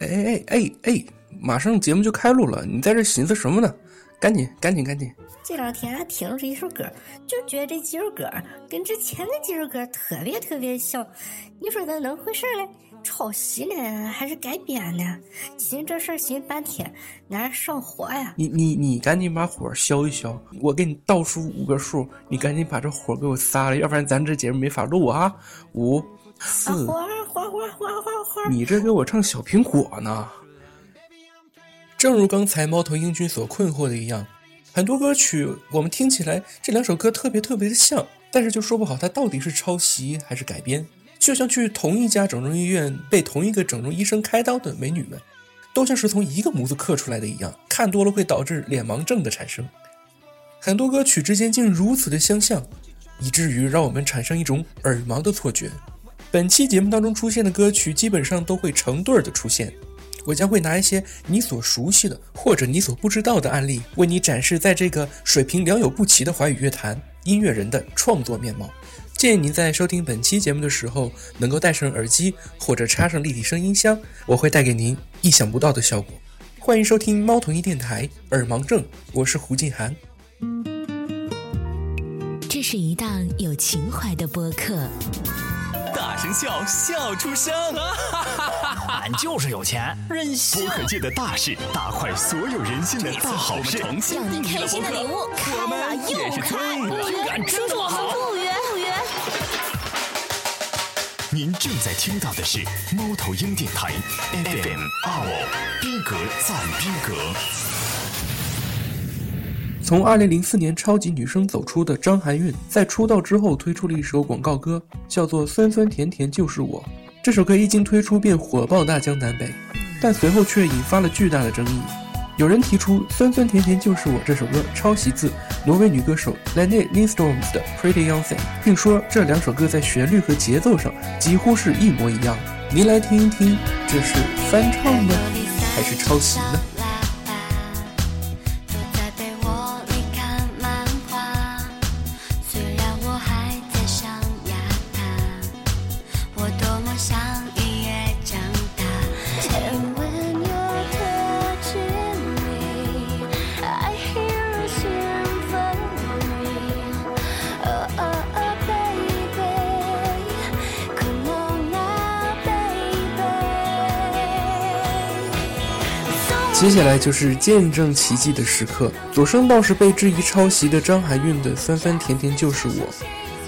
哎哎哎哎，马上节目就开录了，你在这寻思什么呢？赶紧赶紧赶紧！这两天还听着这一首歌，就觉得这几首歌跟之前的几首歌特别特别像。你说咋能回事嘞？抄袭呢，还是改编呢？寻这事儿寻半天，哪上火呀？你你你赶紧把火消一消，我给你倒数五个数，你赶紧把这火给我撒了，要不然咱这节目没法录啊！五、四，火火火火火火！你这给我唱小苹果呢？正如刚才猫头鹰君所困惑的一样，很多歌曲我们听起来这两首歌特别特别的像，但是就说不好它到底是抄袭还是改编。就像去同一家整容医院被同一个整容医生开刀的美女们，都像是从一个模子刻出来的一样，看多了会导致脸盲症的产生。很多歌曲之间竟如此的相像，以至于让我们产生一种耳盲的错觉。本期节目当中出现的歌曲基本上都会成对儿的出现，我将会拿一些你所熟悉的或者你所不知道的案例，为你展示在这个水平良莠不齐的华语乐坛音乐人的创作面貌。建议您在收听本期节目的时候，能够戴上耳机或者插上立体声音箱，我会带给您意想不到的效果。欢迎收听猫头鹰电台耳盲症，我是胡静涵。这是一档有情怀的播客。笑，笑出声啊！俺就是有钱，任性。播客界的大事，大快所有人心的大好事。让你开心的礼物，开了又开，不约，真说好，不约。您正在听到的是猫头鹰电台 FM 二逼格赞逼格。从二零零四年超级女声走出的张含韵，在出道之后推出了一首广告歌，叫做《酸酸甜甜就是我》。这首歌一经推出便火爆大江南北，但随后却引发了巨大的争议。有人提出《酸酸甜甜就是我》这首歌抄袭自挪威女歌手 Lene Lindstrom 的《Pretty Young Thing》，并说这两首歌在旋律和节奏上几乎是一模一样。您来听一听，这是翻唱呢，还是抄袭呢？接下来就是见证奇迹的时刻，左声道是被质疑抄袭的张含韵的《酸酸甜甜就是我》，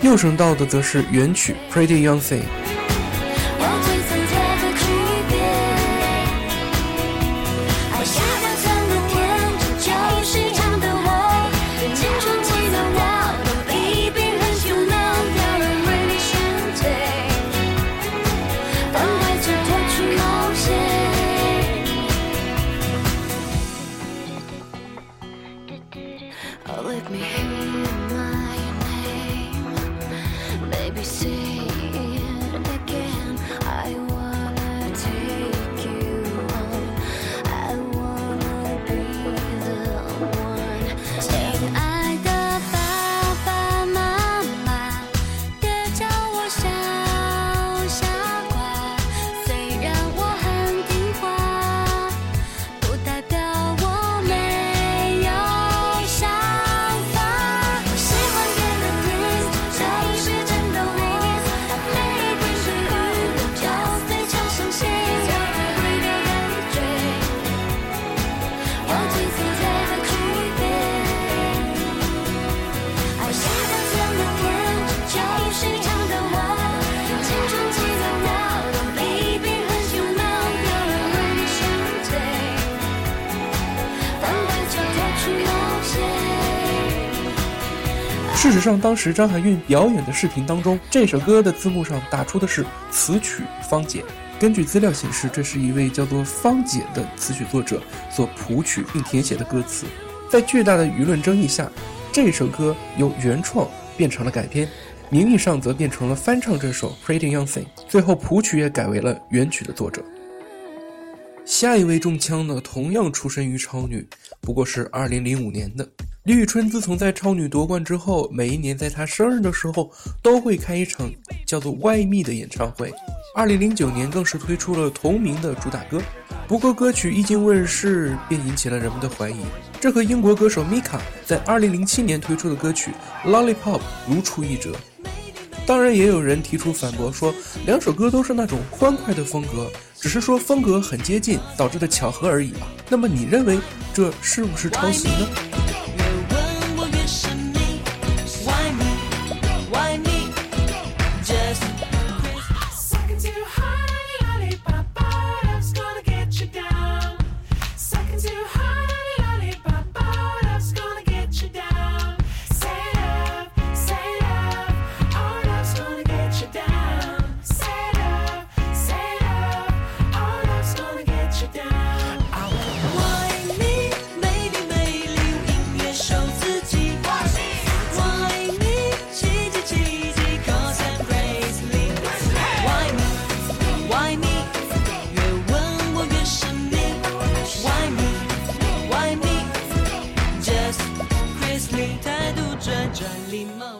右声道的则是原曲《Pretty Young Thing》。事实上，当时张含韵表演的视频当中，这首歌的字幕上打出的是词曲方解。根据资料显示，这是一位叫做方解的词曲作者所谱曲并填写的歌词。在巨大的舆论争议下，这首歌由原创变成了改编，名义上则变成了翻唱这首《Pretty Young Thing》。最后，谱曲也改为了原曲的作者。下一位中枪的同样出身于超女，不过是2005年的。李宇春自从在超女夺冠之后，每一年在她生日的时候都会开一场叫做《外密》的演唱会。二零零九年更是推出了同名的主打歌。不过歌曲一经问世，便引起了人们的怀疑。这和英国歌手 Mika 在2007年推出的歌曲《Lollipop》如出一辙。当然，也有人提出反驳，说两首歌都是那种欢快的风格，只是说风格很接近导致的巧合而已吧。那么你认为这是不是抄袭呢？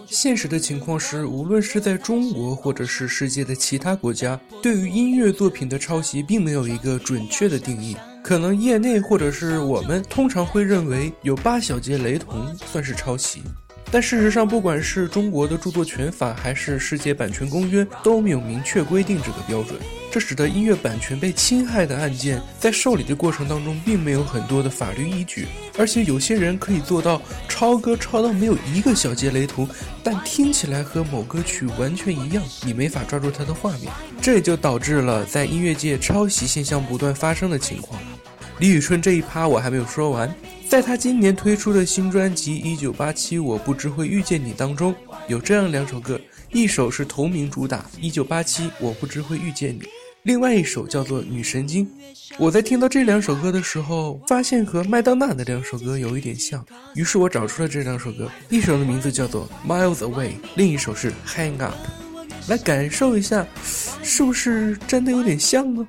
现实的情况是，无论是在中国，或者是世界的其他国家，对于音乐作品的抄袭，并没有一个准确的定义。可能业内或者是我们通常会认为有八小节雷同算是抄袭。但事实上，不管是中国的著作权法还是世界版权公约，都没有明确规定这个标准。这使得音乐版权被侵害的案件在受理的过程当中，并没有很多的法律依据。而且有些人可以做到抄歌抄到没有一个小节雷同，但听起来和某歌曲完全一样，你没法抓住它的画面。这也就导致了在音乐界抄袭现象不断发生的情况。李宇春这一趴我还没有说完。在他今年推出的新专辑《一九八七我不知会遇见你》当中，有这样两首歌，一首是同名主打《一九八七我不知会遇见你》，另外一首叫做《女神经》。我在听到这两首歌的时候，发现和麦当娜的两首歌有一点像，于是我找出了这两首歌，一首的名字叫做《Miles Away》，另一首是《Hang Up》，来感受一下，是不是真的有点像呢？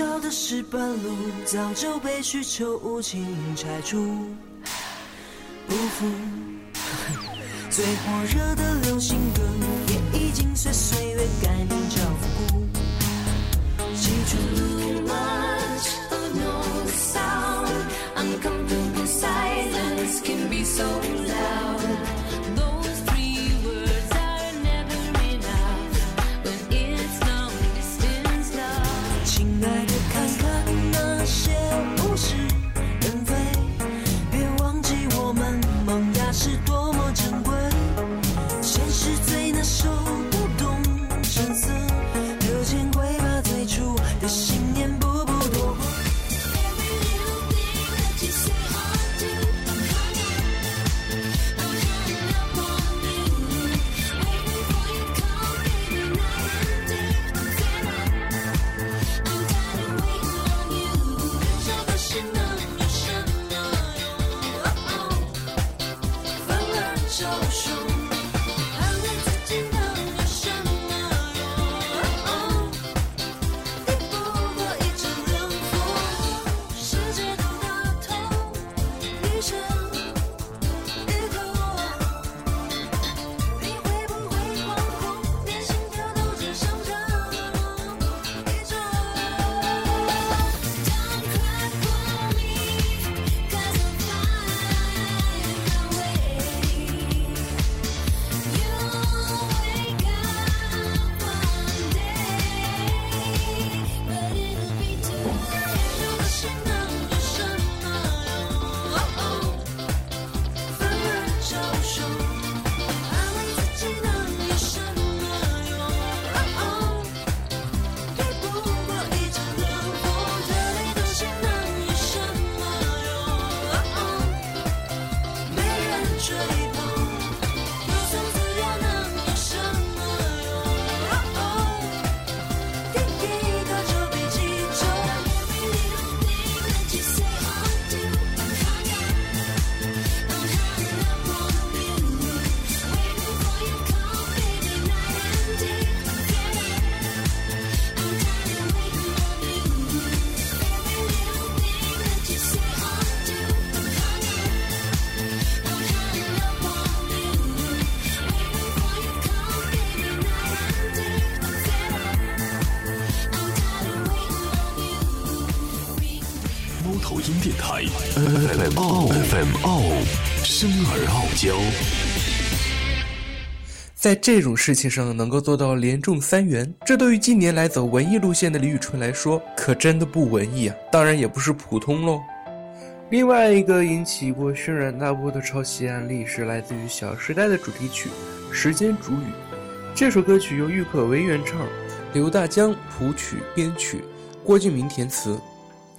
笑的石板路早就被需求无情拆除，不服。最火热的流行歌，也已经随岁月改名叫复古。记住。吗深台 FM 傲 FM 傲，生而傲娇。在这种事情上能够做到连中三元，这对于近年来走文艺路线的李宇春来说，可真的不文艺啊！当然也不是普通喽。另外一个引起过轩然大波的抄袭案例是来自于《小时代》的主题曲《时间煮雨》。这首歌曲由郁可唯原唱，刘大江谱曲编曲，郭敬明填词。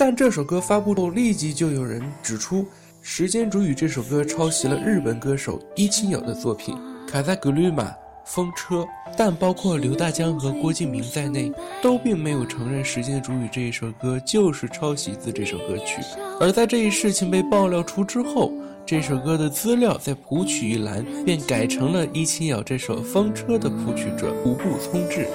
但这首歌发布后，立即就有人指出，《时间煮雨》这首歌抄袭了日本歌手伊清友的作品。卡萨格吕玛风车，但包括刘大江和郭敬明在内，都并没有承认《时间煮雨》这一首歌就是抄袭自这首歌曲。而在这一事情被爆料出之后，这首歌的资料在谱曲一栏便改成了伊清瑶这首《风车》的谱曲者无部聪志。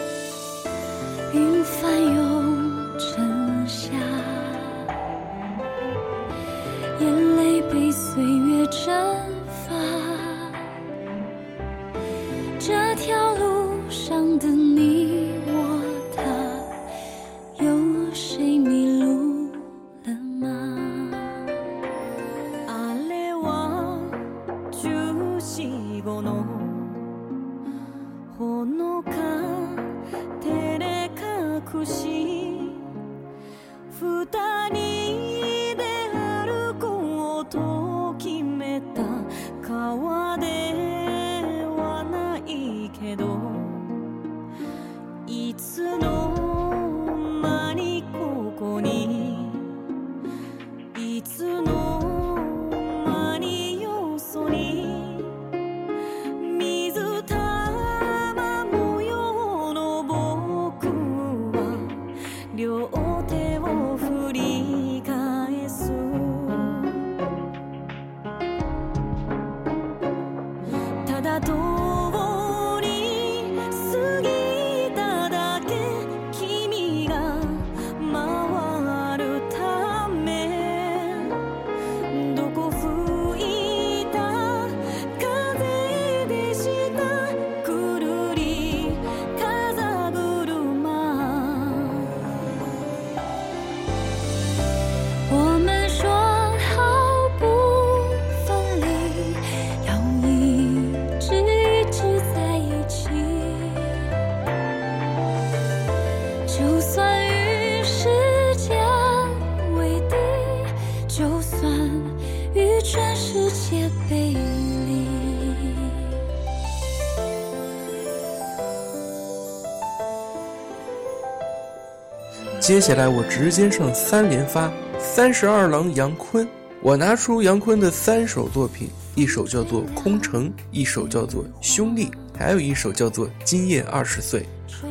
接下来我直接上三连发，三十二郎杨坤，我拿出杨坤的三首作品，一首叫做《空城》，一首叫做《兄弟》，还有一首叫做《今夜二十岁》。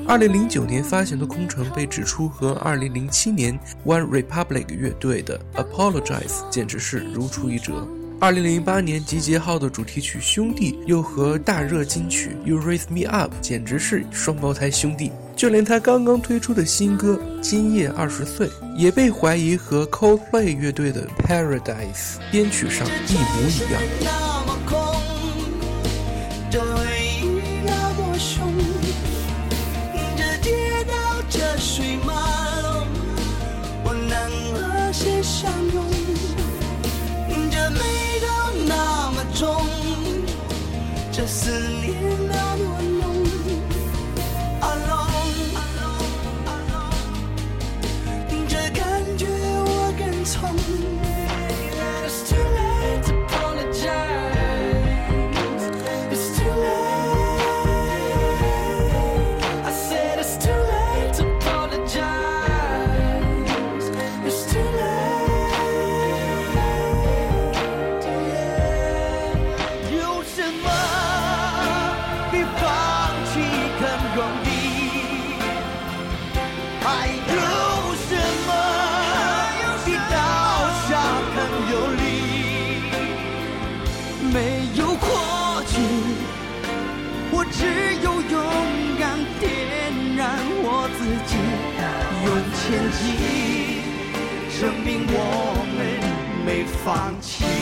二零零九年发行的《空城》被指出和二零零七年 One Republic 乐队的《Apologize》简直是如出一辙。二零零八年集结号的主题曲《兄弟》又和大热金曲《You Raise Me Up》简直是双胞胎兄弟。就连他刚刚推出的新歌《今夜二十岁》也被怀疑和 Coldplay 乐队的《Paradise》编曲上一模一样。思你证明我们没放弃。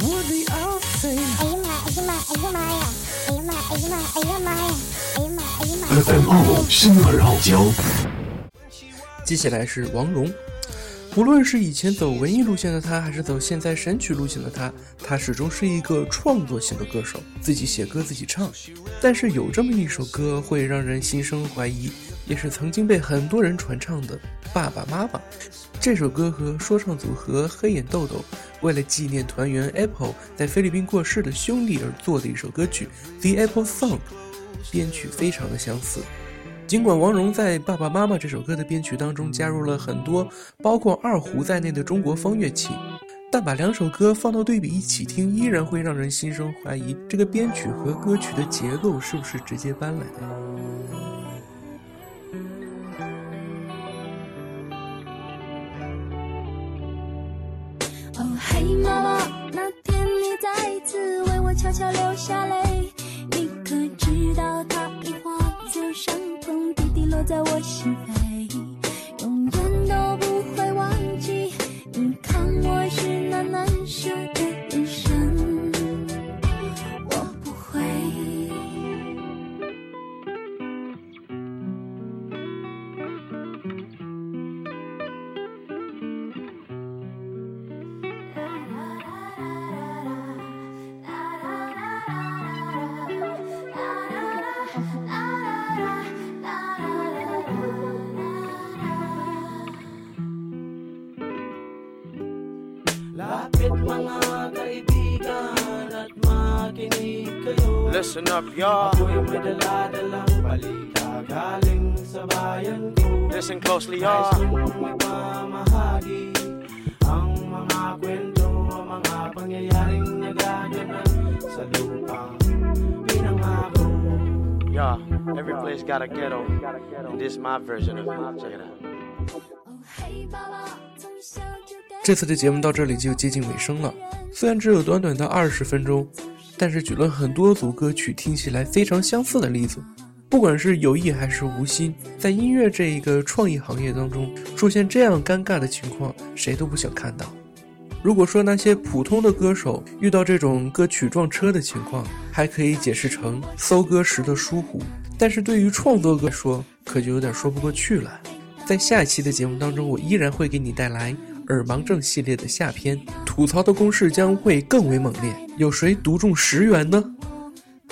FM 二五生而傲娇，接下来是王蓉。无论是以前走文艺路线的他，还是走现在神曲路线的他，他始终是一个创作型的歌手，自己写歌自己唱。但是有这么一首歌会让人心生怀疑，也是曾经被很多人传唱的《爸爸妈妈》。这首歌和说唱组合黑眼豆豆为了纪念团员 Apple 在菲律宾过世的兄弟而做的一首歌曲《The Apple Song》，编曲非常的相似。尽管王蓉在《爸爸妈妈》这首歌的编曲当中加入了很多包括二胡在内的中国风乐器，但把两首歌放到对比一起听，依然会让人心生怀疑，这个编曲和歌曲的结构是不是直接搬来的？妈妈，那天你再次为我悄悄流下泪，你可知道它已化作伤痛，滴滴落在我心扉，永远都不会忘记。你看我是那难舍 Listen up, y'all. Ako'y may daladalang balita galing sa bayan ko Listen closely, Nais y'all. kong ipamahagi ang mga kwento, ang mga pangyayaring nagaganap sa lupang pinangako. Y'all, every place got a ghetto. And this is my version of it. Check it out. 这次的节目到这里就接近尾声了，虽然只有短短的二十分钟，但是举了很多组歌曲听起来非常相似的例子。不管是有意还是无心，在音乐这一个创意行业当中出现这样尴尬的情况，谁都不想看到。如果说那些普通的歌手遇到这种歌曲撞车的情况，还可以解释成搜歌时的疏忽，但是对于创作歌来说，可就有点说不过去了。在下一期的节目当中，我依然会给你带来耳盲症系列的下篇，吐槽的攻势将会更为猛烈。有谁独中十元呢？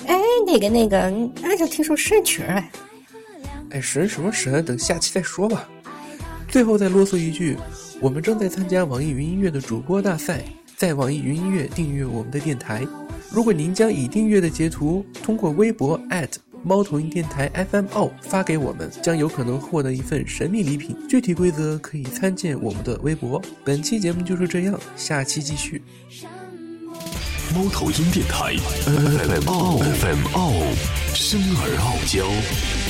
哎，那个那个，俺就听说神曲儿。哎，神什么神？等下期再说吧。最后再啰嗦一句，我们正在参加网易云音乐的主播大赛，在网易云音乐订阅我们的电台。如果您将已订阅的截图通过微博猫头鹰电台 FM 奥发给我们，将有可能获得一份神秘礼品。具体规则可以参见我们的微博。本期节目就是这样，下期继续。猫头鹰电台 FM 奥 FM 傲，生而傲娇。